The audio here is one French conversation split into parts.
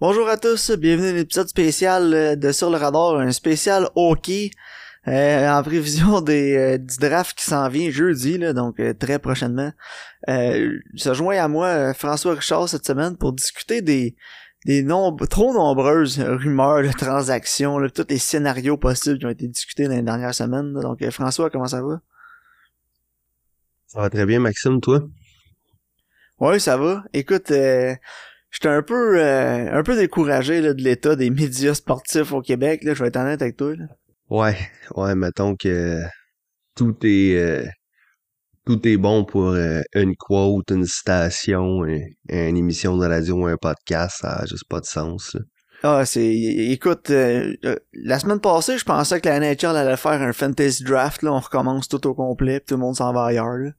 Bonjour à tous, bienvenue à l'épisode spécial euh, de Sur le radar, un spécial hockey euh, en prévision des euh, du draft qui s'en vient jeudi, là, donc euh, très prochainement. Euh, se joint à moi François Richard cette semaine pour discuter des des trop nombreuses rumeurs de transactions, là, tous les scénarios possibles qui ont été discutés dans les dernières semaines. là. Donc François, comment ça va? Ça va très bien, Maxime, toi? Oui, ça va. Écoute, euh, j'étais un peu euh, un peu découragé là, de l'état des médias sportifs au Québec. Là, je vais être honnête avec toi. Là. Ouais, ouais, mettons que tout est euh, tout est bon pour euh, une quote, une citation, un- une émission de radio ou un podcast, ça a juste pas de sens. là. Ah, c'est écoute, euh, euh, la semaine passée, je pensais que la NHL allait faire un fantasy draft. Là, on recommence tout au complet, puis tout le monde s'en va ailleurs. là.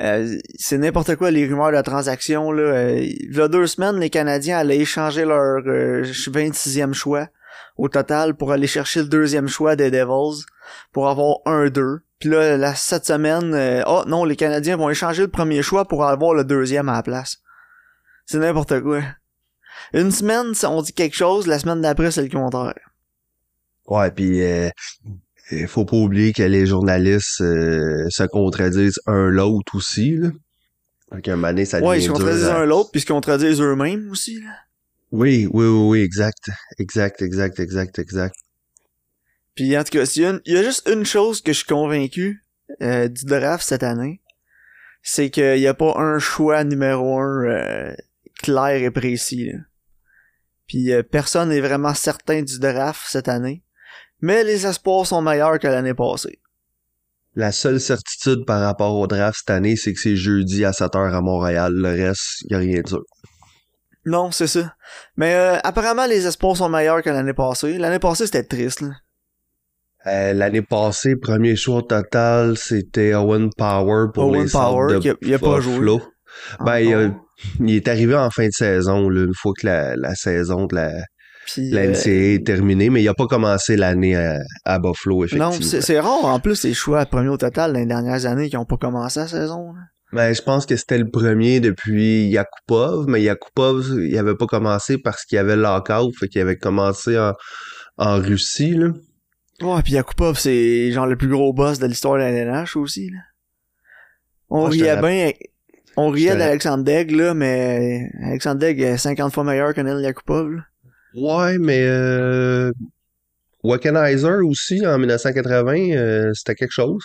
Euh, c'est n'importe quoi les rumeurs de transactions là. Euh, il y a deux semaines, les Canadiens allaient échanger leur euh, 26e choix au total pour aller chercher le deuxième choix des Devils pour avoir un 2 Puis là, cette semaine, euh, oh non, les Canadiens vont échanger le premier choix pour avoir le deuxième à la place. C'est n'importe quoi. Une semaine, on dit quelque chose, la semaine d'après, c'est le contraire. Ouais, puis euh, il faut pas oublier que les journalistes euh, se contredisent un l'autre aussi, là. Donc, un moment donné, ça Ouais, ils se contredisent à- un l'autre, puis ils se contredisent eux-mêmes aussi, là. Oui, oui, oui, oui, exact. Exact, exact, exact, exact. Puis en tout cas, s'il y, a une- il y a juste une chose que je suis convaincu euh, du draft cette année, c'est qu'il n'y a pas un choix numéro un euh, clair et précis. Là. Puis euh, personne n'est vraiment certain du draft cette année. Mais les espoirs sont meilleurs que l'année passée. La seule certitude par rapport au draft cette année, c'est que c'est jeudi à 7h à Montréal. Le reste, y a rien de sûr. Non, c'est ça. Mais euh, apparemment, les espoirs sont meilleurs que l'année passée. L'année passée, c'était triste. Là. Euh, L'année passée, premier choix total, c'était Owen Power pour Owen les Power, de qui a- il a pas joué. Ben, il, a- il est arrivé en fin de saison, là, une fois que la, la saison de la, Puis, la euh, NCAA est terminée, mais il a pas commencé l'année à, à Buffalo, effectivement. Non, c'est rare en plus les choix premiers au total dans les dernières années qui ont pas commencé la saison. là. Ben, je pense que c'était le premier depuis Yakupov, mais Yakupov, il avait pas commencé parce qu'il y avait le lockout, fait qu'il avait commencé en, en Russie, là. Ouais, puis Yakupov, c'est genre le plus gros boss de l'histoire de la LNH aussi. Là. On riait bien, on riait d'Alexandre Degg là, mais Alexandre Degg est 50 fois meilleur que Neil Yakupov. là. Ouais, mais euh, aussi, en 1980, euh, c'était quelque chose.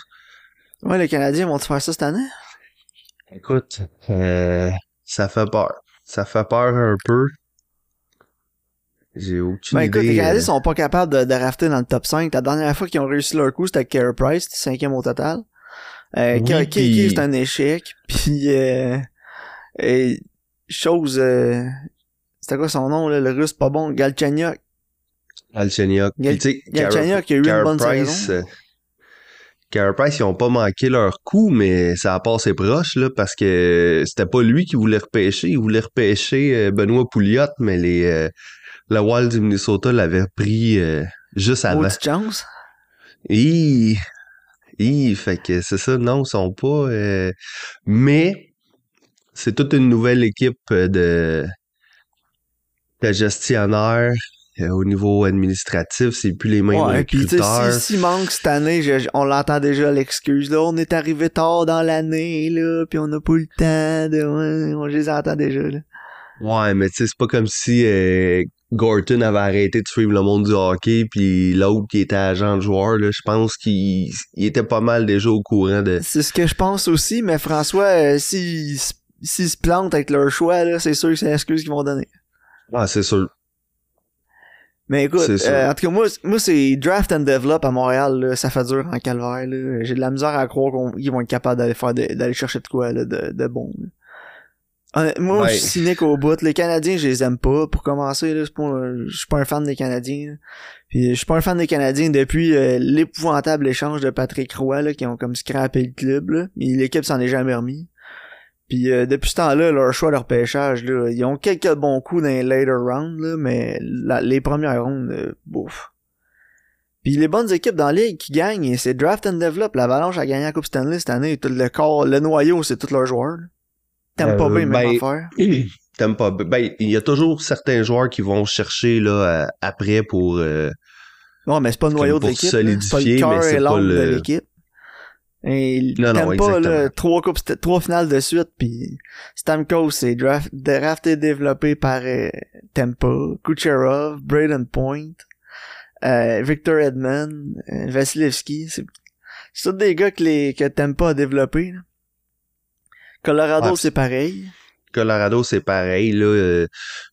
Ouais, les Canadiens vont-ils faire ça cette année? Écoute, euh, ça fait peur. Ça fait peur un peu. J'ai aucune Ben écoute, idée. les Canadiens euh, sont pas capables de, de rafter dans le top 5. La dernière fois qu'ils ont réussi leur coup, c'était avec Carey Price, cinquième au total. Euh, Oui, c'est un échec. Puis, euh, et chose, euh, c'était quoi son nom, là, le russe pas bon, Galchenyuk. Galchenyuk. Gal- Galchenyuk qui a eu une bonne Price, saison. euh, Price, ils ont pas manqué leur coup, mais ça a passé proche, là, parce que c'était pas lui qui voulait repêcher. Il voulait repêcher euh, Benoît Pouliot, mais les, euh, le Wild du Minnesota l'avait pris euh, juste avant. Petite chance. Hi, fait que c'est ça, non, ils sont pas. euh, mais c'est toute une nouvelle équipe de, de gestionnaires euh, au niveau administratif. C'est plus les mêmes Ouais, recruteurs. si, s'il manque cette année, je- on l'entend déjà l'excuse, là, on est arrivé tard dans l'année, là, puis on n'a pas eu le temps de, ouais, on les entend déjà, là. Ouais, mais tu sais, c'est pas comme si euh, Gorton avait arrêté de suivre le monde du hockey, puis l'autre qui était agent de joueur, là, je pense qu'il il était pas mal déjà au courant de. C'est ce que je pense aussi, mais François, euh, s'ils s- s'ils se plantent avec leur choix, là, c'est sûr que c'est l'excuse qu'ils vont donner. Ah, c'est sûr. Mais écoute, euh, en tout cas, moi, moi c'est draft and develop à Montréal, là, ça fait dur en calvaire. là. J'ai de la misère à croire qu'ils vont être capables d'aller faire d'aller chercher de quoi là, de, de bon. là. Moi, Ouais. je suis cynique au bout. Les Canadiens, je les aime pas. Pour commencer, là, pas, je suis pas un fan des Canadiens. là. Puis je suis pas un fan des Canadiens depuis euh, l'épouvantable échange de Patrick Roy, là, qui ont comme scrappé le club. Là. Mais l'équipe s'en est jamais remis. Puis euh, depuis ce temps-là, leur choix, leur pêchage, là, ils ont quelques bons coups dans les later rounds, là, mais la- les premières rounds, euh, bouf. Puis les bonnes équipes dans la ligue qui gagnent, c'est draft and develop. L'Avalanche a gagné la Coupe Stanley cette année. Tout le corps, le noyau, c'est tous leurs joueurs. là. T'aimes pas Euh, bien, même ben, affaire. t'aimes pas. Ben, il y a toujours certains joueurs qui vont chercher là après pour. Euh, non, mais c'est pas le noyau de l'équipe. C'est pas le de l'équipe. Et non, non, pas là, trois coupes, trois finales de suite, puis Stamkos c'est draft, drafté développé par euh, Tempa, Kucherov, Braden Point, euh, Victor Edmond, euh, Vasilevski, c'est tous des gars que les que Tempa a développé. Là. Colorado c'est pareil. Colorado c'est pareil là. Euh,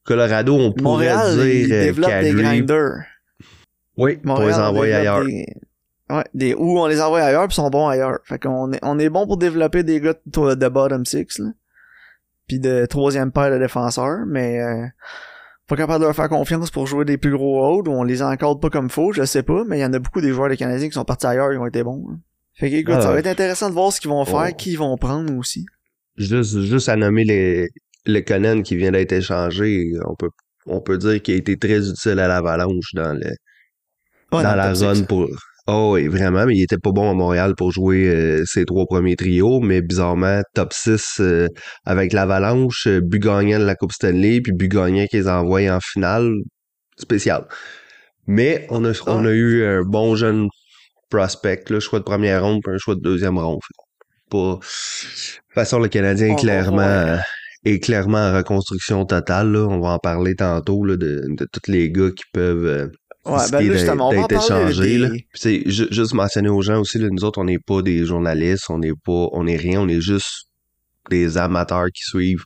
Colorado on pourrait Montréal, dire ils développent des grinders. Oui, Montréal, pour les envoyer ailleurs. Ouais, des, ou on les envoie ailleurs puis sont bons ailleurs. Fait qu'on est, on est bon pour développer des gars de, bottom six, là. Puis de troisième paire de défenseurs, mais euh, pas capable de leur faire confiance pour jouer des plus gros hauts, on les encode pas comme faut, je sais pas, mais il y en a beaucoup des joueurs des Canadiens qui sont partis ailleurs, ils ont été bons. Fait que écoute, ça va être intéressant de voir ce qu'ils vont faire, qui ils vont prendre aussi. Juste, juste à nommer les, le Conan qui vient d'être échangé, on peut, on peut dire qu'il a été très utile à l'Avalanche dans le, dans, la zone pour, Oh oui, vraiment, mais il était pas bon à Montréal pour jouer euh, ses trois premiers trios, mais bizarrement, top 6 euh, avec l'Avalanche, euh, but gagnant de la Coupe Stanley, puis but gagnant qu'ils envoient en finale, spécial. Mais on a, on a eu un bon jeune prospect, là, choix de première ronde, puis un choix de deuxième ronde. Pas... De toute façon, le Canadien est clairement, est clairement en reconstruction totale. Là. On va en parler tantôt là, de, de tous les gars qui peuvent Ouais, ben là, justement, on va juste mentionner aux gens aussi, là, nous autres, on n'est pas des journalistes, on n'est pas, on est rien, on est juste des amateurs qui suivent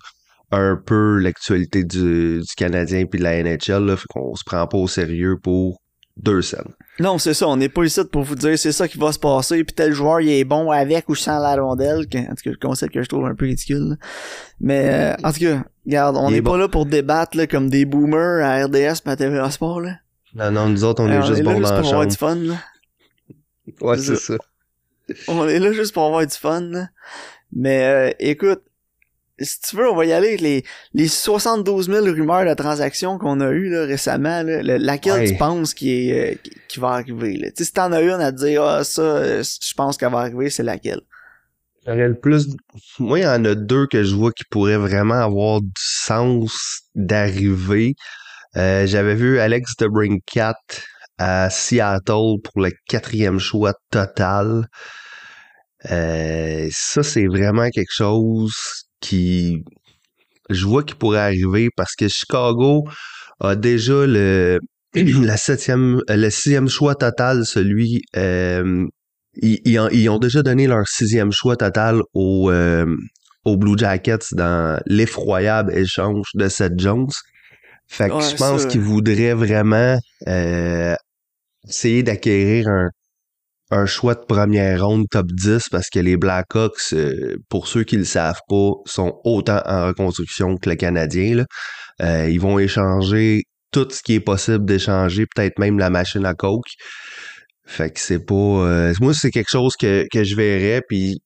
un peu l'actualité du, du Canadien puis de la NHL, là, fait qu'on se prend pas au sérieux pour deux scènes. Non, c'est ça, on n'est pas ici pour vous dire c'est ça qui va se passer, puis tel joueur il est bon avec ou sans la rondelle, en tout cas, le concept que je trouve un peu ridicule. Mais euh, en tout cas, regarde, on n'est pas là pour débattre là, comme des boomers à RDS pis à TVA Sport là. Non, non, nous autres, on est juste bons dans la pour avoir du fun, là. Ouais, c'est ça. On est là juste pour avoir du fun, là. Mais, euh, écoute, si tu veux, on va y aller avec les, les 72 000 rumeurs de transactions qu'on a eues, là, récemment, là, laquelle tu penses qui est, euh, qui, va arriver, là? Tu sais, si t'en as une à te dire, ah, ça, je pense qu'elle va arriver, c'est laquelle? le plus, moi, il y en a deux que je vois qui pourraient vraiment avoir du sens d'arriver. Euh, j'avais vu Alex de Brinkat à Seattle pour le quatrième choix total. Euh, ça, c'est vraiment quelque chose qui, je vois qui pourrait arriver parce que Chicago a déjà le, la septième, le sixième choix total, celui, euh, ils, ont, déjà donné leur sixième choix total au, aux Blue Jackets dans l'effroyable échange de Seth Jones. Fait que je pense qu'il voudrait vraiment euh, essayer d'acquérir un, un choix de première ronde top 10 parce que les Blackhawks, euh, pour ceux qui le savent pas, sont autant en reconstruction que le Canadien. Là. Euh, ils vont échanger tout ce qui est possible d'échanger, peut-être même la machine à coke. Fait que c'est pas... moi, c'est quelque chose que, que je verrais, puis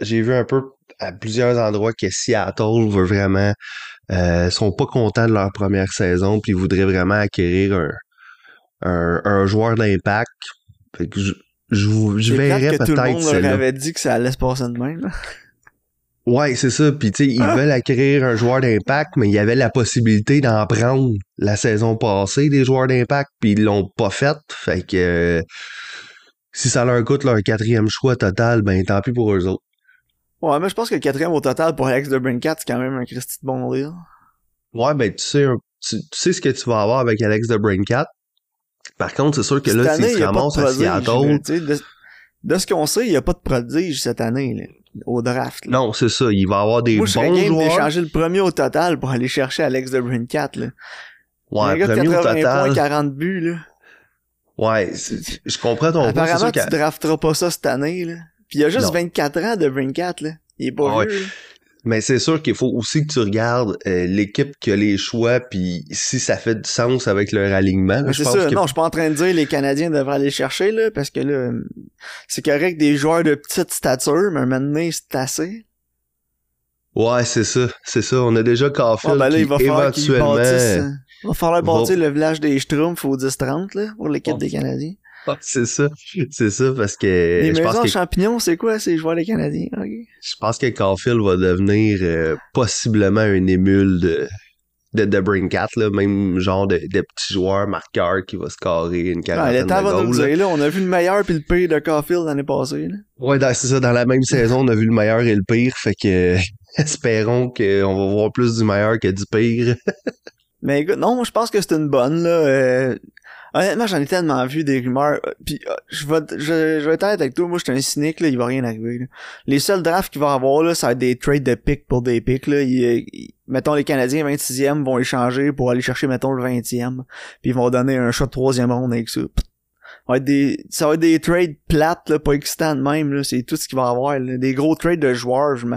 j'ai vu un peu à plusieurs endroits que Seattle veut vraiment euh, sont pas contents de leur première saison, puis ils voudraient vraiment acquérir un, un, joueur d'impact. je, je, je verrais peut-être. Tout le monde leur avait dit que ça allait se passer de même. Ouais, c'est ça. Puis tu sais, ils ah! veulent acquérir un joueur d'impact, mais il y avait la possibilité d'en prendre la saison passée des joueurs d'impact, puis ils l'ont pas fait. Fait que si ça leur coûte leur quatrième choix total, ben tant pis pour eux autres. Ouais, mais je pense que le quatrième au total pour Alex de Brincat, c'est quand même un Christy de bon deal. Ouais, ben tu sais, tu, sais ce que tu vas avoir avec Alex de Brincat. Par contre, c'est sûr que là, s'il se ramasse à Seattle... De, de, ce qu'on sait, il n'y a pas de prodige cette année, là, au draft. Non, c'est ça. Il va avoir des Moi, bons joueurs. Moi, d'échanger le premier au total pour aller chercher Alex de Brincat, là. Ouais, le premier au total. Points, 40 buts, là. Ouais, je comprends ton point. Apparemment, tu drafteras pas ça cette année, là. Puis il a juste 24 ans de Brinkat, là. Il est pas vieux, Mais c'est sûr qu'il faut aussi que tu regardes euh, l'équipe qui a les choix, puis si ça fait du sens avec leur alignement. c'est ça. Non, je suis pas en train de dire que les Canadiens devraient aller chercher, là, parce que là, c'est correct des joueurs de petite stature, mais maintenant, c'est assez. Ouais, c'est ça. C'est ça. On a déjà Caulfield ben là, il va éventuellement... il va falloir bâtir le village des Schtroumpfs au 10-30, là, pour l'équipe des Canadiens. c'est ça. C'est ça parce que Les je pense maisons que champignons, c'est quoi? C'est joueurs des Canadiens. je pense que Caulfield va devenir euh, possiblement une émule de de, de Brincat, là, même genre de, de petit joueur marqueur qui va scorer une quarantaine le temps de va goals. là. dire, là. On a vu le meilleur puis le pire de Caulfield l'année passée, là. Ouais, c'est ça. Dans la même saison, on a vu le meilleur et le pire. Fait que espérons qu'on va voir plus du meilleur que du pire. Mais écoute, non, je pense que c'est une bonne, là. Euh, honnêtement, j'en ai tellement vu des rumeurs. euh, Puis, euh, je vais, je, vais être avec toi, moi, je suis un cynique, là, il va rien arriver, là. Les seuls drafts qu'il va avoir, là, ça va être des trades de picks pour des picks, là. Il- il- mettons, les Canadiens 26e vont échanger pour aller chercher, mettons, le 20e. Puis ils vont donner un shot troisième ronde avec ça. Ça va être des, ça va être des trades plates, là, pas excitants de même. C'est tout ce qu'il va avoir, là. Des gros trades de joueurs, je me...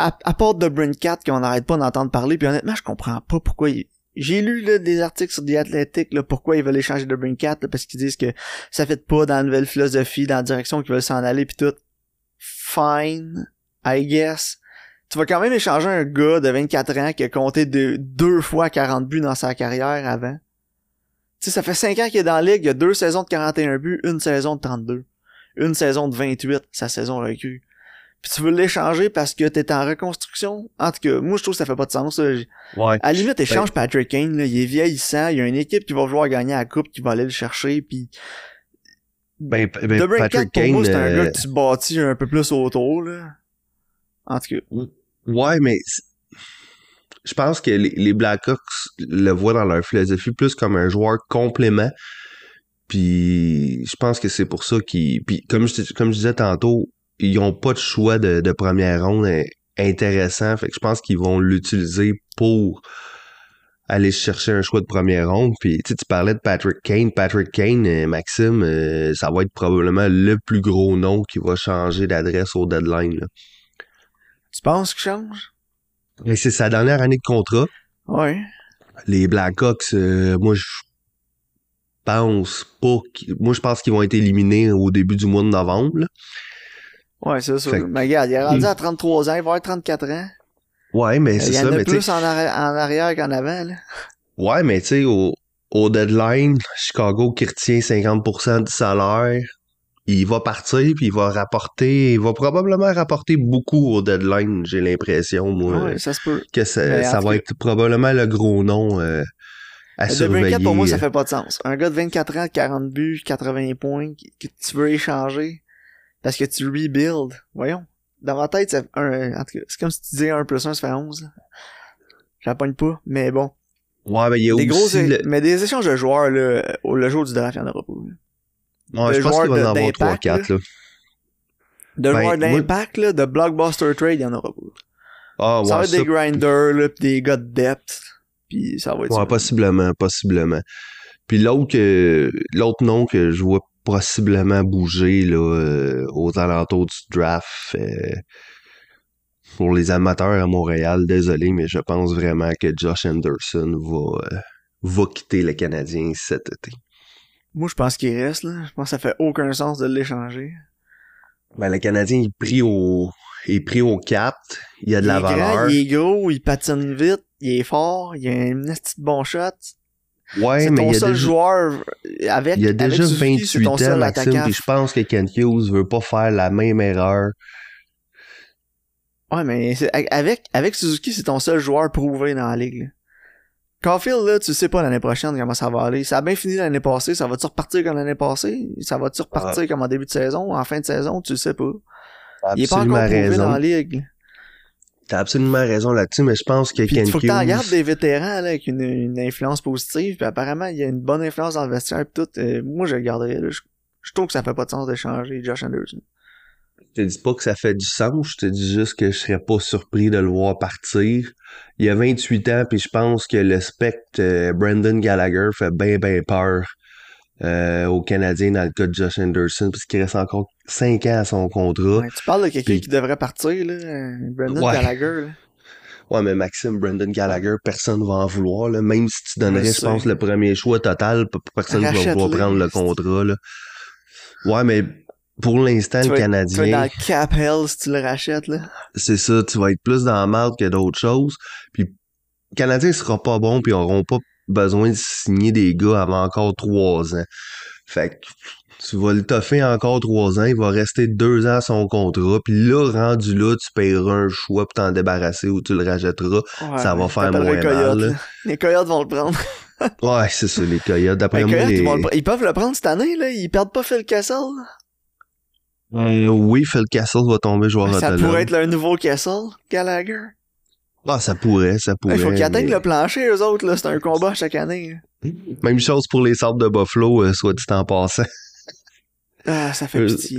À, à part de Brincat qu'on n'arrête pas d'entendre parler, puis honnêtement, je comprends pas pourquoi il... J'ai lu là, des articles sur The Athletic là, pourquoi ils veulent échanger de Brincat là, parce qu'ils disent que ça fait pas dans la nouvelle philosophie, dans la direction qu'ils veulent s'en aller puis tout. Fine, I guess. Tu vas quand même échanger un gars de 24 ans qui a compté de, deux fois 40 buts dans sa carrière avant. Tu sais, ça fait 5 ans qu'il est dans la ligue, il y a deux saisons de 41 buts, une saison de 32. Une saison de 28, sa saison recrue. Puis tu veux l'échanger parce que t'es en reconstruction? En tout cas, moi je trouve que ça fait pas de sens. là. Ouais. À la limite, échange Patrick Kane, là, il est vieillissant, il y a une équipe qui va vouloir gagner la coupe, qui va aller le chercher, puis Ben, ben, Patrick pour Kane. moi, c'est un euh, gars que tu bâtis un peu plus autour, là. En tout cas, Ouais, mais je pense que les, les Blackhawks le voient dans leur philosophie plus comme un joueur complément. Puis je pense que c'est pour ça qu'ils. Puis comme je, comme je disais tantôt, ils ont pas de choix de, de première ronde intéressant. Fait que je pense qu'ils vont l'utiliser pour aller chercher un choix de première ronde. Puis tu parlais de Patrick Kane. Patrick Kane, euh, Maxime, euh, ça va être probablement le plus gros nom qui va changer d'adresse au deadline. là. tu penses qu'il change? C'est sa dernière année de contrat. Ouais. Les Blackhawks, euh, moi je pense pas qu'ils- moi je pense qu'ils vont être éliminés au début du mois de novembre. là. Ouais, c'est ça. Fait Mais regarde, il est rendu à 33 ans, il va avoir 34 ans. Ouais, mais Il c'est y en ça, a mais tu sais, plus en, arri- en arrière qu'en avant, là. ouais, mais tu sais au, au deadline, Chicago qui retient 50% du salaire, il va partir puis il va rapporter, il va probablement rapporter beaucoup au deadline, j'ai l'impression moi Ouais, ça se peut. que ça, en va être probablement le gros nom euh, à De surveiller. Pour moi, ça fait pas de sens. Un gars de 24 ans, 40 buts, 80 points, que tu veux échanger parce que tu rebuild. Voyons. Dans ma tête, ça, un, en tout cas, c'est comme si tu disais 1 plus 1, ça fait 11. là. Je la pogne pas, mais bon. Ouais, mais il y a Des gros, aussi le... mais des échanges de joueurs, là, au- le jour du draft, il y en aura pas. de je pense qu'il va en avoir d'impact, 3-4 là. De Ben, joueurs moi- d'impact, là, de blockbuster trade, il y en aura pas. Ah, ouais, ça va être ça, des grinders, là, pis des gars de depth. Puis ça va être Ouais, possiblement, possiblement. Puis l'autre l'autre nom que je vois possiblement bouger là euh, aux alentours du draft euh, pour les amateurs à Montréal, désolé, mais je pense vraiment que Josh Anderson va euh, va quitter le Canadien cet été. Moi, je pense qu'il reste, là. Je pense que ça fait aucun sens de l'échanger. Ben le Canadien est pris au est pris au cap, il a de il la est grand, valeur. il est gros, il patine vite, il est fort, il a un petit bon shot. Ouais, c'est mais ton il y a seul déjà joueur avec il y a déjà Suzuki, c'est 28 ton ans, seul Maxime, puis je pense que Kent Hughes veut pas faire la même erreur. Ouais, mais avec avec Suzuki, c'est ton seul joueur prouvé dans la ligue. Là. Caulfield, là, tu sais pas l'année prochaine comment ça va aller. Ça a bien fini l'année passée, ça va-tu repartir comme l'année passée? Ça va-tu repartir comme en début de saison, en fin de saison? Tu le sais pas. T'as Il est pas absolument encore prouvé raison. dans la ligue. T'as absolument raison là-dessus, mais je pense que il faut que t'en gardes des vétérans là, avec une, une influence positive. Puis apparemment, il y a une bonne influence dans le vestiaire. Puis tout. Euh, moi, je le garderais. Là. Je, je trouve que ça fait pas de sens d'échanger Josh Anderson. Je te dis pas que ça fait du sens, je te dis juste que je serais pas surpris de le voir partir. Il a 28 ans, puis je pense que le spectre euh, Brendan Gallagher fait bien, bien peur euh, aux Canadiens dans le cas de Josh Anderson, parce qu'il reste encore 5 ans à son contrat. Ouais, tu parles de quelqu'un Puis- qui devrait partir, là. Brendan Ouais. Gallagher. Là. Ouais, mais Maxime, Brendan Gallagher, personne va en vouloir, là. Même si tu donnerais, Je pense, le premier choix total, personne va vouloir prendre le contrat, là. Ouais, mais pour l'instant, le être- Tu vas être Canadien... dans le cap hell si tu le rachètes, là. c'est ça, tu vas être plus dans la marde que d'autres choses. Puis le Canadien sera pas bon, puis ils auront pas besoin de signer des gars avant encore trois ans. Fait que tu vas le toffer encore trois ans, il va rester deux ans à son contrat, puis là, rendu là, tu payeras un choix pour t'en débarrasser ou tu le rachèteras. Ouais, ça va faire moins les coyotes, mal, là. Les coyotes vont le prendre. Ouais, c'est ça, les coyotes. D'après moi, coyotes, les... ils, le peuvent le prendre cette année, là. Ils perdent pas Phil là. Euh, oui, Phil Castle va tomber joueur Ça autonome. pourrait être le nouveau Kessel, Gallagher. Ah, ça pourrait, ça pourrait. Il faut qu'ils atteignent le plancher, eux autres, là. C'est un combat chaque année. Même chose pour les sortes de Buffalo, euh, soit dit en passant. Ah, ça fait Euh, pitié.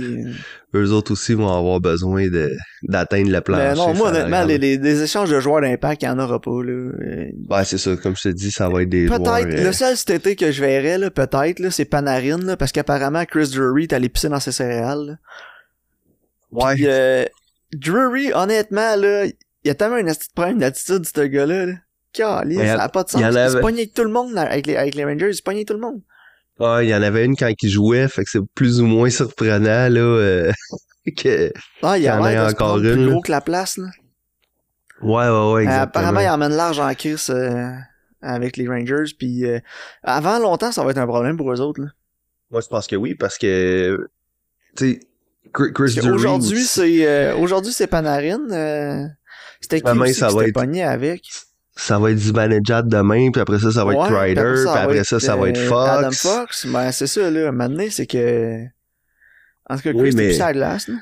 Eux autres aussi vont avoir besoin d'atteindre le plancher. Mais non, moi, honnêtement, les, les, échanges de joueurs d'impact, il n'y en aura pas, là. Euh, Ouais, c'est ça. Comme je te dis, ça va être des. Peut-être, euh, le seul cet été que je verrais, là, peut-être, là, c'est Panarin, là, parce qu'apparemment, Chris Drury est allé pisser dans ses céréales, là. Ouais. Puis, euh, Drury, honnêtement, là, il y a tellement une petite problème d'attitude, ce gars-là, là. Ça n'a pas de sens. il en Il, se avait- pognait tout le monde, avec les, avec les Rangers, il se pognait tout le monde. Ouais, il y en avait une quand il jouait, fait que c'est plus ou moins surprenant, là, euh, que... Ah, il y a en a encore une, plus gros que la place, là. Ouais, ouais, ouais, Euh, apparemment, il emmène large en crise euh, avec les Rangers, puis euh, avant longtemps, ça va être un problème pour eux autres, là. Moi, je pense que oui, parce que, tu sais, Chris Aujourd'hui, c'est euh, aujourd'hui c'est Panarin. C'était qui Demain, aussi ça qui va être- pogné avec? ça va être Zibanejad demain, puis après ça, ça va être Ouais, puis après ça, être, ça va être euh, Fox. Adam Fox. Ben, c'est ça, là. Maintenant, c'est que... En tout cas, Oui, Chris, mais- plus à la glace, là.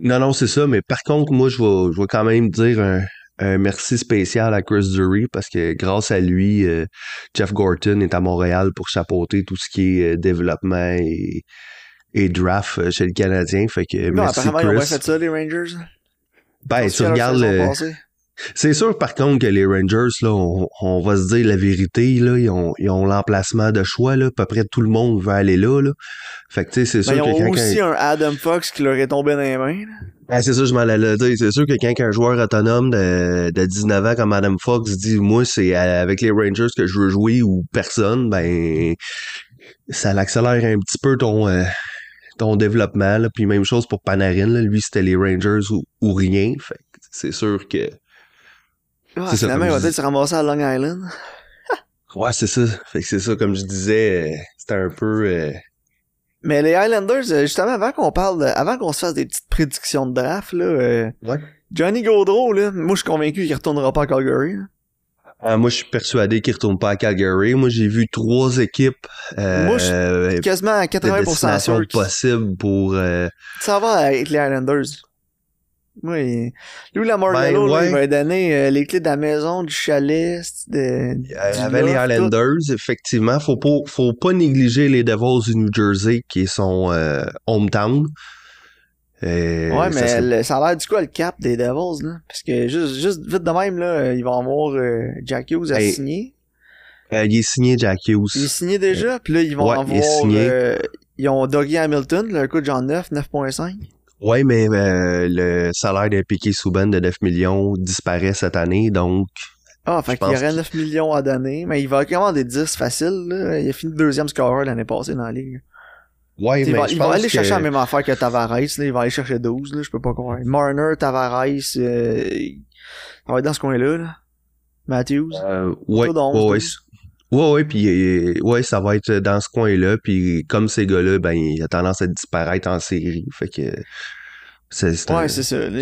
Non, non, c'est ça, mais par contre, moi, je vais, je vais quand même dire un, un merci spécial à Chris Drury parce que grâce à lui, euh, Jeff Gorton est à Montréal pour chapeauter tout ce qui est euh, développement et, et draft euh, chez le Canadien. Fait que Non, merci apparemment, ils ont bien fait ça, les Rangers. Ben, tu regardes le-. C'est sûr, par contre, que les Rangers, là, on, on va se dire la vérité, là, ils ont, ils ont l'emplacement de choix, là, à peu près tout le monde veut aller là, là. Fait que, tu sais, c'est Ben, sûr ils que ont quand... aussi un Adam Fox qui leur est tombé dans les mains. là. Ah, c'est ça, je m'en allais dire. C'est sûr que quand un joueur autonome de, de 19 ans comme Adam Fox dit, moi, c'est avec les Rangers que je veux jouer ou personne, ben, ça l'accélère un petit peu ton, euh, ton développement, là. Puis même chose pour Panarin, là. Lui, c'était les Rangers ou, ou rien. Fait c'est sûr que, Ah, C'est finalement, il va peut-être se ramasser à Long Island. ouais, c'est ça. Fait que c'est ça, comme je disais, euh, c'était un peu, euh, Mais les Highlanders, euh, justement, avant qu'on parle, de- avant qu'on se fasse des petites prédictions de draft, là, euh, Ouais. Johnny Gaudreau, là, moi, je suis convaincu qu'il retournera pas à Calgary. là. Ah, moi, je suis persuadé qu'il retourne pas à Calgary. Moi, j'ai vu trois équipes, euh, Moi, je- Quasiment à de 80% destination sûr qu'il possible pour, euh, ça va avec les Highlanders. Oui. Lui, la Morello, Ben, ouais. il va donner euh, les clés de la maison, du chalet, de, Il du y avait les loft, Highlanders, effectivement. Faut pas, faut pas négliger les Devils du New Jersey, qui est son euh, hometown. Euh, Ouais, mais le- ça a l'air du coup le cap des Devils, là. Parce que juste, juste vite de même, là, euh, ils vont avoir euh, Jack Hughes à Hey, signer. euh, il est signé Jack Hughes. Il est signé déjà, puis là, ils vont Ouais, il est avoir... signé. euh, ils ont Dougie Hamilton, le coût de genre 9, 9.5. Ouais, mais euh, le salaire d'un Piqué Souban de 9 millions disparaît cette année, donc Ah, fait qu'il y aurait que- 9 millions à donner, mais il va commander 10 facile, là. Il a fini deuxième scorer l'année passée dans la ligue. Ouais, il mais va, je il va pense aller que- chercher la même affaire que Tavares, là. Il va aller chercher 12, là. Je peux pas croire. Marner, Tavares, euh, il va être dans ce coin-là, là. Matthews. Euh, ouais, Autour de 11, ouais, ouais, 12. ouais, puis euh, ouais, ça va être dans ce coin-là, puis comme ces gars-là, ben, il a tendance à disparaître en série, fait que c'est Ouais, c'est ça. Le,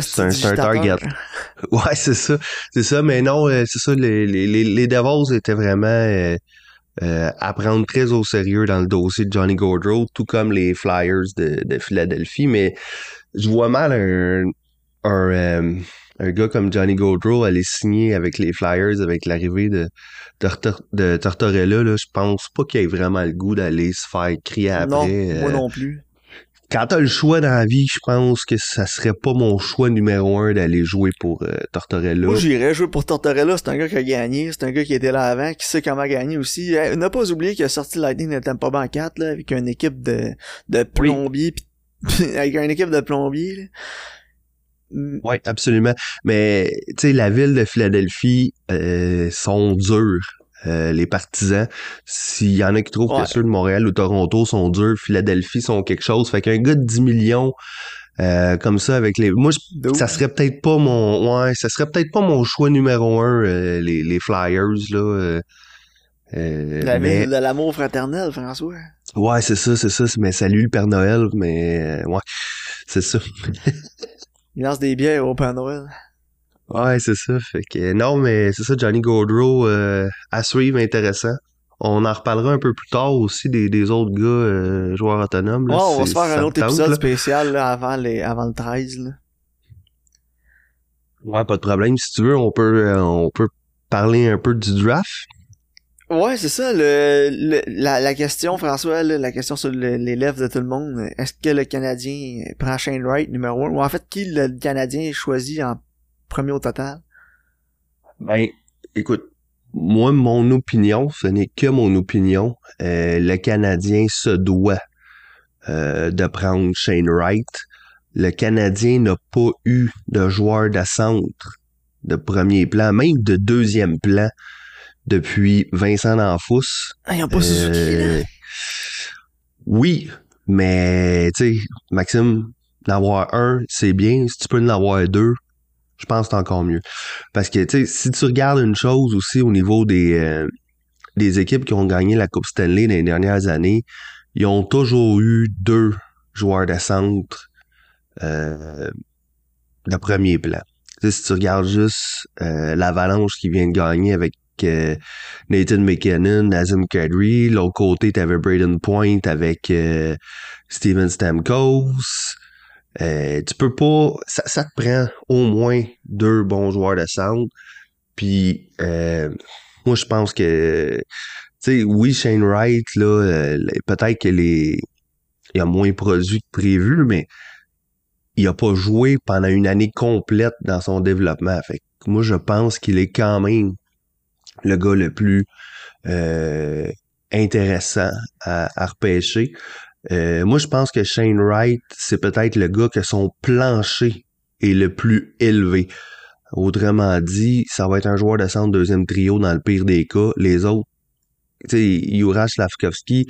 c'est un- target. Ouais, c'est ça. C'est ça, mais non, euh, c'est ça, les, les, les, les Devils étaient vraiment euh, euh, à prendre très au sérieux dans le dossier de Johnny Gaudreau, tout comme les Flyers de, de Philadelphie, mais je vois mal un, un, euh, un gars comme Johnny Gaudreau aller signer avec les Flyers avec l'arrivée de, de Tortorella. Là, je pense pas qu'il ait vraiment le goût d'aller se faire crier après. Non, euh, moi non plus. Quand t'as le choix dans la vie, je pense que ça serait pas mon choix numéro un d'aller jouer pour euh, Tortorella. Moi, j'irais jouer pour Tortorella. C'est un gars qui a gagné. C'est un gars qui était là avant, qui sait comment gagner aussi. Eh, n'a pas oublié qu'il a sorti Lightning de Tampa Bay en 4, là, avec une équipe de, de plombiers, pis- avec une équipe de plombiers, là. Mm, Oui, absolument. Mais tu sais, la ville de Philadelphie euh, sont durs. Euh, les partisans, s'il y en a qui trouvent Ouais. que ceux de Montréal ou Toronto sont durs, Philadelphie sont quelque chose. Fait qu'un gars de 10 millions euh, comme ça avec les. Moi, je- ça serait peut-être pas mon. Ouais, ça serait peut-être pas mon choix numéro un, euh, les, les Flyers, là. La mais- de l'amour fraternel, François. Ouais, c'est ça, c'est ça. Mais salut le Père Noël, mais ouais, c'est ça. Il lance des bières au Père Noël. Ouais, c'est ça. Fait que non, mais c'est ça, Johnny Gaudreau, euh, à suivre, intéressant. On en reparlera un peu plus tard aussi des, des autres gars euh, joueurs autonomes. Ouais, là, on va se faire un autre tente, épisode là. spécial là, avant, les, avant le 13. Là. Ouais, pas de problème. Si tu veux, on peut euh, on peut parler un peu du draft. Ouais, c'est ça. Le, le- la, la question, François, là, la question sur le- les lèvres de tout le monde. Est-ce que le Canadien prend Shane Wright numéro 1? Ou en fait, qui le Canadien choisit en premier au total? Ben, écoute, moi, mon opinion, ce n'est que mon opinion. euh, le Canadien se doit euh, de prendre Shane Wright. Le Canadien n'a pas eu de joueur de centre de premier plan, même de deuxième plan, depuis Vincent D'Anfous. Ah, ils ont pas Suzuki, Euh, là. Oui, mais tu sais, Maxime, d'avoir un, c'est bien. Si tu peux en avoir deux, je pense que c'est encore mieux. Parce que tu sais, si tu regardes une chose aussi au niveau des euh, des équipes qui ont gagné la Coupe Stanley dans les dernières années, ils ont toujours eu deux joueurs de centre euh, de premier plan. Si tu regardes juste euh, l'Avalanche qui vient de gagner avec euh, Nathan McKinnon, Nazem Kadri. L'autre côté, t'avais Braden Point avec euh, Steven Stamkos. Euh, tu peux pas... Ça, ça te prend au moins deux bons joueurs de centre. Puis, euh, moi, je pense que... Tu sais, oui, Shane Wright, là, euh, peut-être que les... Il a moins produit que prévu, mais il a pas joué pendant une année complète dans son développement. Fait que moi, je pense qu'il est quand même le gars le plus euh, intéressant à, à repêcher. Euh, moi, je pense que Shane Wright, c'est peut-être le gars que son plancher est le plus élevé. Autrement dit, ça va être un joueur de centre deuxième trio dans le pire des cas. Les autres, tu sais, Juraj Slavkovski,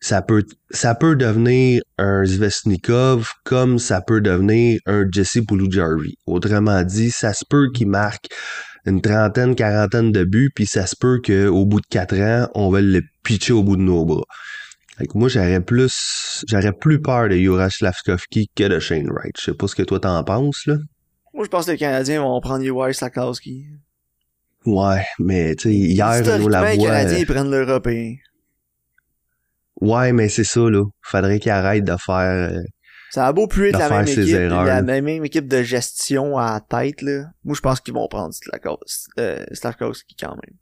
ça peut, ça peut devenir un Zvesnikov comme ça peut devenir un Jesse Puljujarvi. Autrement dit, ça se peut qu'il marque une trentaine, quarantaine de buts, puis ça se peut qu'au bout de quatre ans, on va le pitcher au bout de nos bras. Fait que moi, j'aurais plus, j'aurais plus peur de Juraj Slavkovski que de Shane Wright. Je sais pas ce que toi t'en penses, là. Moi, je pense que les Canadiens vont prendre Uri Slakowski. Ouais, mais tu sais, hier, Renaud Historiquement, les Lavoie... Canadiens, euh, ils prennent l'Européen. Ouais, mais c'est ça, là. Faudrait qu'il arrête de faire... euh, Ça a beau plus être la même équipe, erreurs, la même, équipe de gestion à la tête, là. Moi, je pense qu'ils vont prendre euh, Slakowski quand même.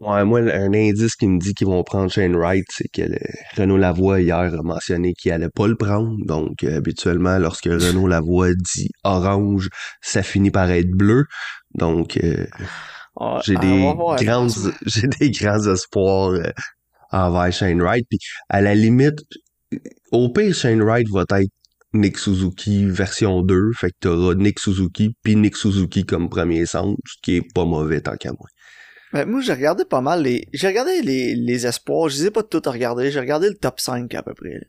Ouais, moi, un indice qui me dit qu'ils vont prendre Shane Wright, c'est que le- Renaud Lavoie, hier, a mentionné qu'il allait pas le prendre. Donc, euh, habituellement, lorsque Renaud Lavoie dit orange, ça finit par être bleu. Donc, euh, Ah, j'ai ah, des François. j'ai des grands espoirs euh, envers Shane Wright. Puis, à la limite, au pire, Shane Wright va être Nick Suzuki version 2. Fait que t'auras Nick Suzuki puis Nick Suzuki comme premier centre, ce qui est pas mauvais tant qu'à moi. Ben, moi, j'ai regardé pas mal les, j'ai regardé les, les espoirs, je les ai pas toutes regardés, j'ai regardé le top 5 à peu près, là.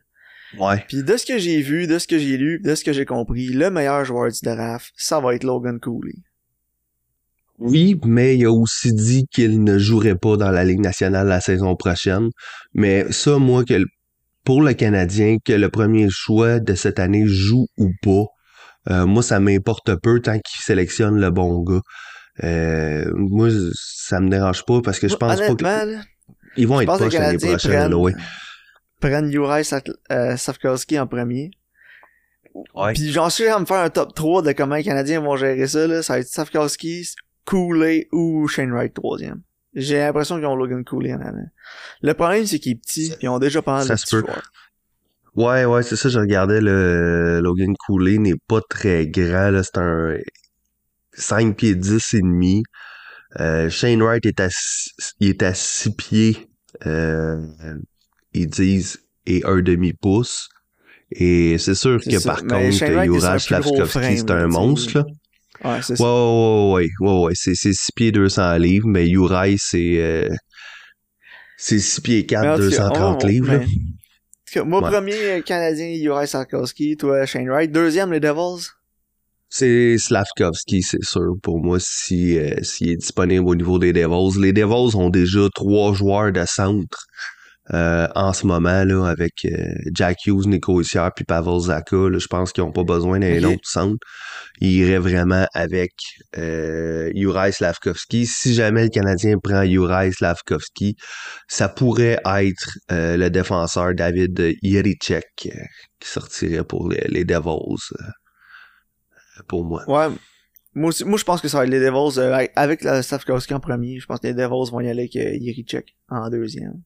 Ouais. Puis de ce que j'ai vu, de ce que j'ai lu, de ce que j'ai compris, le meilleur joueur du draft, ça va être Logan Cooley. Oui, mais il a aussi dit qu'il ne jouerait pas dans la Ligue nationale la saison prochaine. Mais ça, moi, que pour le Canadien, que le premier choix de cette année joue ou pas, euh, moi, ça m'importe peu tant qu'il sélectionne le bon gars. Euh, moi, ça me dérange pas parce que je pense pas là, qu'ils vont être que poches l'année prochaine. prennent, ouais. prennent Sak- euh, Safkowski en premier. Ouais. Puis j'en suis à me faire un top 3 de comment les Canadiens vont gérer ça, là. Ça va être Safkowski, Cooley ou Shane Wright troisième. J'ai l'impression qu'ils ont Logan Cooley en avant. Le problème, c'est qu'il est petit, puis ils ont déjà pas mal ça de se petits joueurs. Ouais, ouais, c'est ça, je regardais le Logan Cooley n'est pas très grand, là, c'est un 5 pieds 10 et demi. Euh, Shane Wright est à, il est à 6 pieds, euh, ils disent, et un demi-pouce. Et c'est sûr que ça. par Mais contre, Shane Wright, c'est un monstre, là. Ouais, c'est Ouais, ça. ouais, ouais, ouais, ouais, ouais, c'est, c'est 6 pieds 200 livres, mais Uri, c'est, euh, c'est 6 pieds 4, Mais en tout cas, 230 on- livres, mais- cas, moi, Ouais. premier euh, Canadien, Juraj Sarkowski. Toi, Shane Wright. Deuxième, les Devils. C'est Slavkovski, c'est sûr, pour moi, si euh, s'il est disponible au niveau des Devils. Les Devils ont déjà trois joueurs de centre euh, en ce moment, là, avec euh, Jack Hughes, Nico Hissier puis Pavel Zaka. Là, je pense qu'ils n'ont pas besoin d'un autre centre. Ils iraient vraiment avec euh, Juraj Slavkovski. Si jamais le Canadien prend Juraj Slavkovski, ça pourrait être euh, le défenseur David Jiricek euh, qui sortirait pour les, les Devils, pour moi. Ouais. Moi aussi, moi je pense que ça va être les Devils euh, avec la Stavkowski en premier. Je pense que les Devils vont y aller avec euh, Yerichek en deuxième.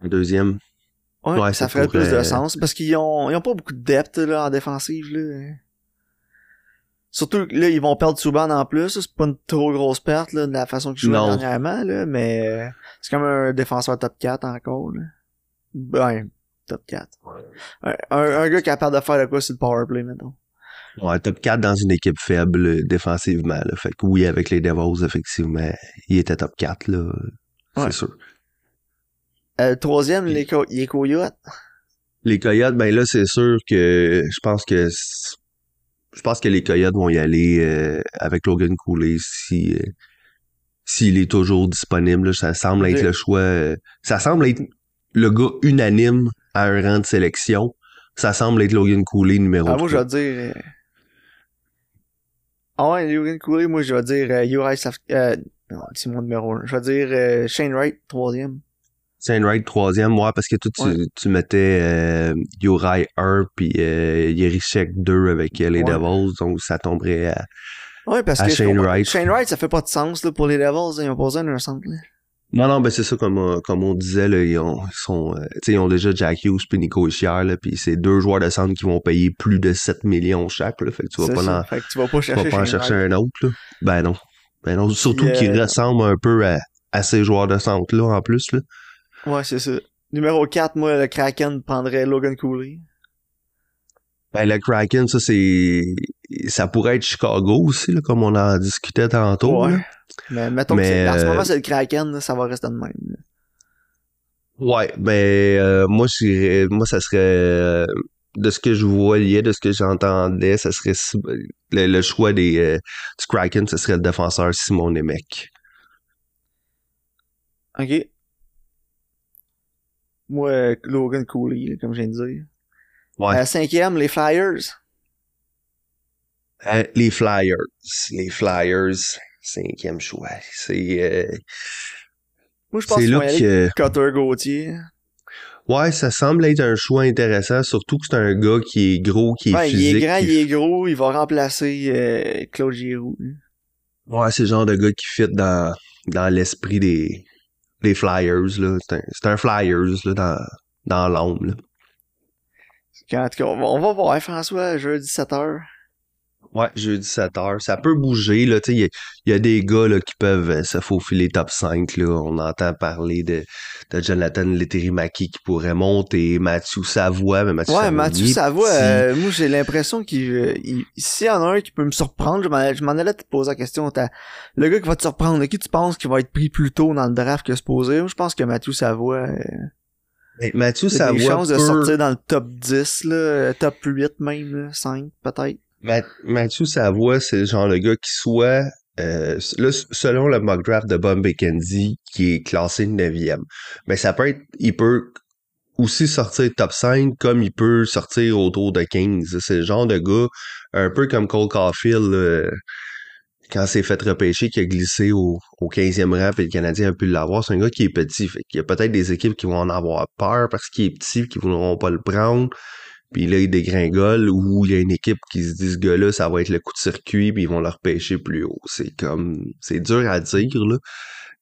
Un deuxième? Ouais, Ouais, ça ça ferait plus de sens parce qu'ils ont, ils ont pas beaucoup de depth là, en défensive. Là. Surtout là, ils vont perdre Subban en plus. C'est pas une trop grosse perte là, de la façon qu'ils jouaient Non. dernièrement, là, mais euh, c'est comme un défenseur top 4 encore. Là. Ben, top 4. Un, un, un gars capable de faire de quoi sur le powerplay, maintenant. Ouais, top 4 dans une équipe faible euh, défensivement. Là. Fait que oui, avec les Devils, effectivement, il était top 4, là. C'est Ouais. sûr. Euh, troisième, les, co les Coyotes. Les Coyotes, ben là, c'est sûr que je pense que je pense que les Coyotes vont y aller euh, avec Logan Cooley si euh, s'il est toujours disponible. là. ça semble être le choix. ça semble être le gars unanime à un rang de sélection. Ça semble être Logan Cooley numéro Ah, moi, je 3. vais dire... Ah ouais, Logan Cooley, moi, je vais dire euh, Uri Saf... Euh... Non, c'est mon numéro 1. Je vais dire euh, Shane Wright, troisième. Saint Wright troisième, ouais, parce que toi, tu, Ouais. tu mettais euh, Uri 1 puis euh, Yerichek 2 avec euh, les Ouais. Devils, donc ça tomberait à... Ouais, parce À que je Shane Wright. Shane Wright, ça fait pas de sens là, pour les Devils. Ils ont pas besoin d'un centre. Là. Non, non, ben c'est ça, comme, on- comme on disait, là, ils, ont, ils sont, euh, ils ont déjà Jack Hughes puis Nico Hischier, là, puis c'est deux joueurs de centre qui vont payer plus de 7 millions chaque, là, fait que tu vas pas, Fait que tu vas pas tu chercher vas pas en chercher un autre, là. Ben non. Ben non, surtout qu'ils euh, ressemblent un peu à, à ces joueurs de centre-là, en plus, là. Ouais, c'est ça. Numéro 4, moi, le Kraken prendrait Logan Cooley. Ben, le Kraken, ça, c'est, ça pourrait être Chicago aussi, là, comme on en discutait tantôt, là. Mais mettons Mais, que en ce euh, moment, c'est le Kraken, ça va rester de même. Ouais, ben euh, moi je moi ça serait euh, de ce que je voyais, de ce que j'entendais, ça serait le, le choix des euh, du Kraken, ce serait le défenseur Simon Nemec. OK. Moi, euh, Logan Cooley, comme je viens de dire. Ouais. Euh, cinquième, les Flyers. Euh, les Flyers, les Flyers, cinquième choix. C'est euh, Moi, je pense vont là y aller Cutter Gauthier. ouais, ça semble être un choix intéressant, surtout que c'est un gars qui est gros, qui est Ouais, il physique. est grand, qui- il est gros, il va remplacer euh, Claude Giroux. Ouais, c'est le genre de gars qui fit dans dans l'esprit des des Flyers là, c'est un, Flyers là dans dans l'ombre. En tout cas, on va, on va voir François, jeudi 7h. Ouais, jeudi 7 heures. Ça peut bouger, là. Tu sais, il y, a- y a des gars, là, qui peuvent euh, se faufiler top 5, là. On entend parler de, de Jonathan Leterimaki qui pourrait monter, Mathieu Savoie, mais Mathieu Ouais, Savoie, Mathieu Savoie, euh, moi j'ai l'impression qu'il euh, il- s'il y en a un qui peut me surprendre, je m'en, je m'en allais te poser la question, le gars qui va te surprendre, qui tu penses qu'il va être pris plus tôt dans le draft que supposé? Moi, je pense que Mathieu Savoie, euh, Mais Mathieu il a des Savoie chances de peut- sortir dans le top 10, là, euh, top 8 même, là, 5 peut-être. Ma- Mathieu Savoie, c'est le genre de gars qui soit, euh, là, selon le mock draft de Bob McKenzie, qui est classé 9e, mais ça peut être, il peut aussi sortir top 5 comme il peut sortir autour de 15. C'est le genre de gars, un peu comme Cole Caulfield, euh, quand c'est fait repêcher, qui a glissé au, au 15e rang, puis le Canadien a pu l'avoir. C'est un gars qui est petit. Fait qu'il y a peut-être des équipes qui vont en avoir peur parce qu'il est petit, qui ne voudront pas le prendre. Puis là, il dégringole, ou il y a une équipe qui se dit, ce gars-là, ça va être le coup de circuit, puis ils vont le repêcher plus haut. C'est comme, c'est dur à dire, là.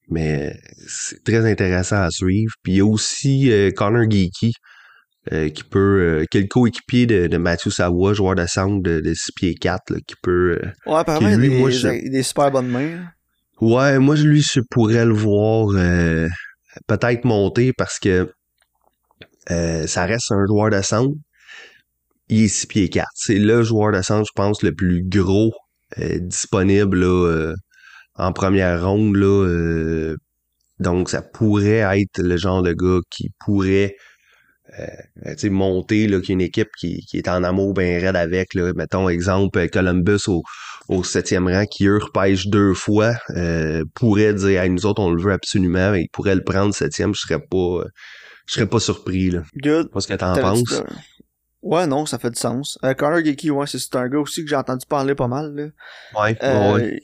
Mais c'est très intéressant à suivre. Puis il y a aussi euh, Connor Geeky, euh, qui peut, euh, qui est le coéquipier de, de Mathieu Savoie, joueur de centre de, de 6 pieds 4, là, qui peut, euh, Ouais, apparemment, il a des, moi, je- des- des super bonnes mains. là. Ouais, moi, je lui, je pourrais le voir euh, peut-être monter parce que euh, ça reste un joueur de centre. Il est 6 pieds 4. C'est le joueur de centre, je pense, le plus gros euh, disponible là, euh, en première ronde. Là, euh, donc, ça pourrait être le genre de gars qui pourrait euh, tu sais, monter, là, qu'il y a une équipe qui, qui est en amour bien raide avec, là, mettons, exemple, Columbus au, au septième rang, qui eux repêchent deux fois, euh, pourrait dire, hey, nous autres, on le veut absolument, mais ils pourraient le prendre septième, je serais pas, je serais pas surpris, là. Good. Pas ce que t'en penses. Ouais, non, ça fait du sens. Euh, Connor Geeky, ouais, c'est un gars aussi que j'ai entendu parler pas mal, là. Ouais, Euh, ouais.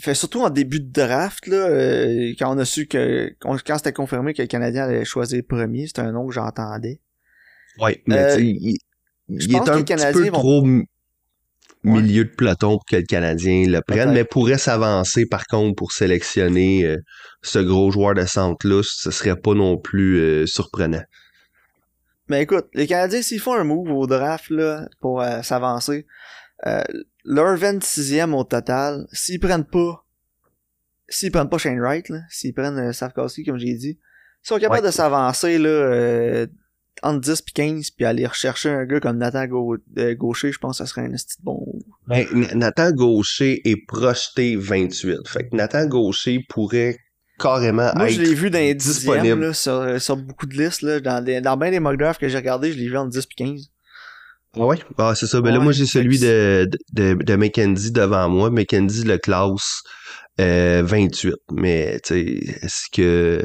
Fait surtout en début de draft, là, euh, quand on a su que, quand c'était confirmé que le Canadien allait choisir premier, c'était un nom que j'entendais. Ouais, mais Euh, tu sais, il, je il est un petit peu vont- trop milieu de peloton pour que le Canadien le prenne, mais pourrait s'avancer par contre pour sélectionner ce gros joueur de centre-là, ce serait pas non plus surprenant. Mais écoute, les Canadiens, s'ils font un move au draft, là, pour euh, s'avancer, euh, leur 26e au total, s'ils prennent pas, s'ils prennent pas Shane Wright, là, s'ils prennent euh, Safkowski, comme j'ai dit, ils sont capables Ouais. de s'avancer, là, euh, entre 10 puis 15, puis aller rechercher un gars comme Nathan Gau- euh, Gaucher, je pense que ça serait un petit bon. Ben, Nathan Gaucher est projeté 28. Fait que Nathan Gaucher pourrait carrément Moi, être je l'ai vu dans les 10 disponible. là, sur, sur beaucoup de listes, là, dans, des- dans bien des mock drafts que j'ai regardé, je l'ai vu entre 10 puis 15. Ah ouais? Ah, c'est ça. Ben là, moi, j'ai celui de, de, de McKenzie devant moi. McKenzie le classe euh, 28. Mais, tu sais, est-ce que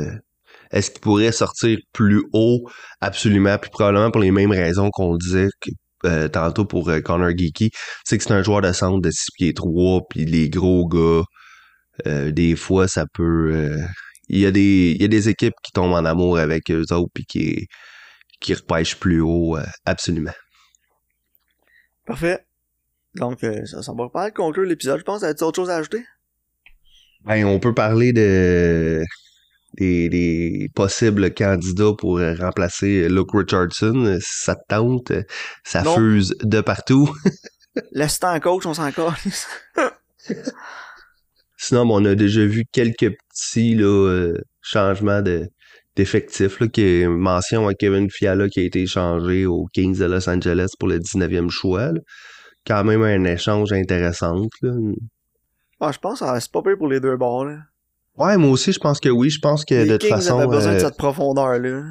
est-ce qu'il pourrait sortir plus haut? Absolument. Puis probablement pour les mêmes raisons qu'on disait que, euh, tantôt pour euh, Connor Geeky. C'est que c'est un joueur de centre de 6 pieds 3, puis les gros gars, euh, des fois, ça peut... euh, il y a des il y a des équipes qui tombent en amour avec eux autres puis qui qui repêchent plus haut, euh, absolument. Parfait. Donc, ça, ça va pas conclure l'épisode, je pense. As-tu autre chose à ajouter? Ben, on peut parler de des, des possibles candidats pour remplacer Luke Richardson. Ça te tente, ça Non. fuse de partout. L'assistant coach, on s'en calisse. Sinon, on a déjà vu quelques petits là, euh, changements de d'effectifs. Là, mention à Kevin Fiala qui a été échangé aux Kings de Los Angeles pour le 19e choix. là. Quand même un échange intéressant. Là. Ah, je pense que c'est pas pire pour les deux bords. Ouais, moi aussi, je pense que oui. Je pense que les de toute Kings façon... avaient besoin de euh, cette profondeur-là.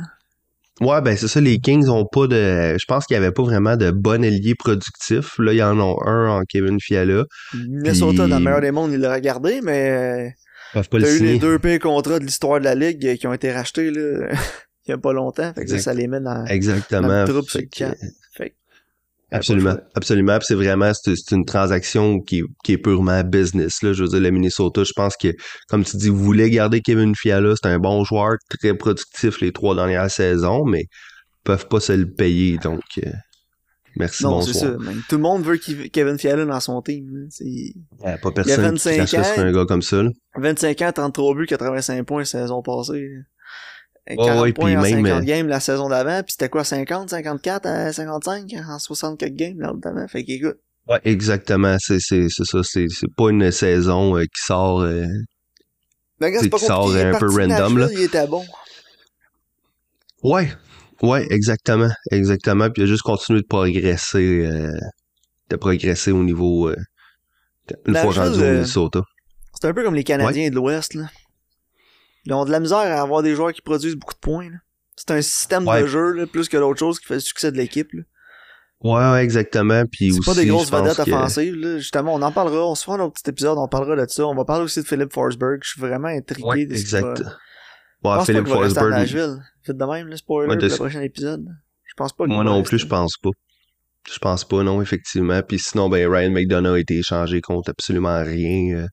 Ouais, ben c'est ça, les Kings ont pas de. Je pense qu'il y avait pas vraiment de bon ailier productif. Là, il y en a un en Kevin Fiala. Minnesota, dans le meilleur des mondes, il l'a regardé, mais Ils pas le eu les deux pires contrats de l'histoire de la Ligue qui ont été rachetés, là, il y a pas longtemps. Fait que ça, ça les met dans, dans Exactement. le Fait que. Fait que, absolument. Absolument. C'est vraiment, c'est une transaction qui, est- qui est purement business. Là. Je veux dire, le Minnesota, je pense que, comme tu dis, vous voulez garder Kevin Fiala, c'est un bon joueur, très productif les trois dernières saisons, mais ils peuvent pas se le payer. Donc, euh, merci, Non, c'est bonsoir. ça. tout le monde veut Kevin Fiala dans son team. Ouais, pas personne qui 25 cracherait sur ans. un gars comme ça. là. 25 ans, 33 buts, 85 points saison passée. là. Ouais, 40 ouais, points puis en même, 50 euh, games la saison d'avant, puis c'était quoi, 50, 54 à 55 en 64 games là d'avant. Fait qu'écoute, Ouais, exactement. C'est ça. C'est pas une saison euh, qui sort. euh, C'est pas qui sort un peu random, là. Il était bon. Ouais, ouais, exactement, exactement. Puis il a juste continué de progresser, euh, de progresser au niveau une fois rendu au Minnesota. C'est un peu comme les Canadiens de l'Ouest, là. Ils ont de la misère à avoir des joueurs qui produisent beaucoup de points. C'est un système Ouais. de jeu, là, plus que d'autres choses qui fait le succès de l'équipe. Ouais, ouais, exactement. Puis C'est pas des grosses vedettes que- offensives, là. Justement, on en parlera. On se fera un autre petit épisode, on parlera de ça. On va parler aussi de Philip Forsberg. Je suis vraiment intrigué Ouais, de ce exact. va- Ouais, à Forsberg. Nashville. Vite de même, le spoiler Ouais, de pour le prochain épisode. Je pense pas qu'il Moi non plus, je pense pas. Je pense pas, non, effectivement. Puis sinon, ben Ryan McDonough a été échangé contre absolument rien.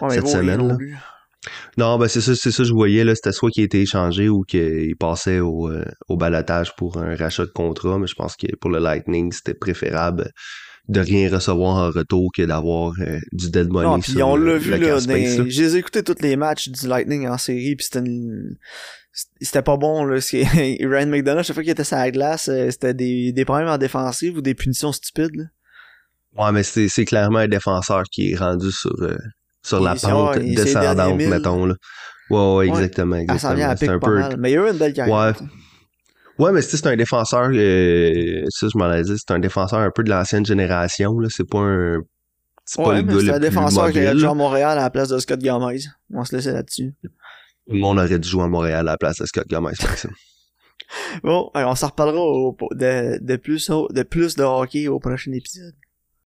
euh, cette semaine, là. Non, ben c'est ça, c'est ça, je voyais, là, c'était soit qu'il a été échangé ou qu'il passait au, euh, au balotage pour un rachat de contrat, mais je pense que pour le Lightning, c'était préférable de rien recevoir en retour que d'avoir euh, du dead money Non, puis on l'a le vu, là, j'ai écouté tous les matchs du Lightning en série, puis c'était une... C'était pas bon, là. Ryan McDonough, chaque fois qu'il était sur la glace, euh, c'était des, des problèmes en défensive ou des punitions stupides, là. Ouais, mais c'est c'est clairement un défenseur qui est rendu sur, euh, sur la pente ouais, descendante, mettons, là. Ouais, ouais, exactement, Ah, vient exactement. à C'est pic un pas peu... mal. Mais il a eu une belle carrière. Ouais. Ouais, mais c'est un défenseur, euh, ça, je m'en ai dit, c'est un défenseur un peu de l'ancienne génération, là. C'est pas un, c'est pas Ouais, le c'est un défenseur qui aurait dû jouer à Montréal à la place de Scott Gomez. On se laisser là-dessus. Tout le monde aurait dû jouer à Montréal à la place de Scott Gomez, Maxime. Bon, alors on s'en reparlera au- de, de plus au- de plus de hockey au prochain épisode.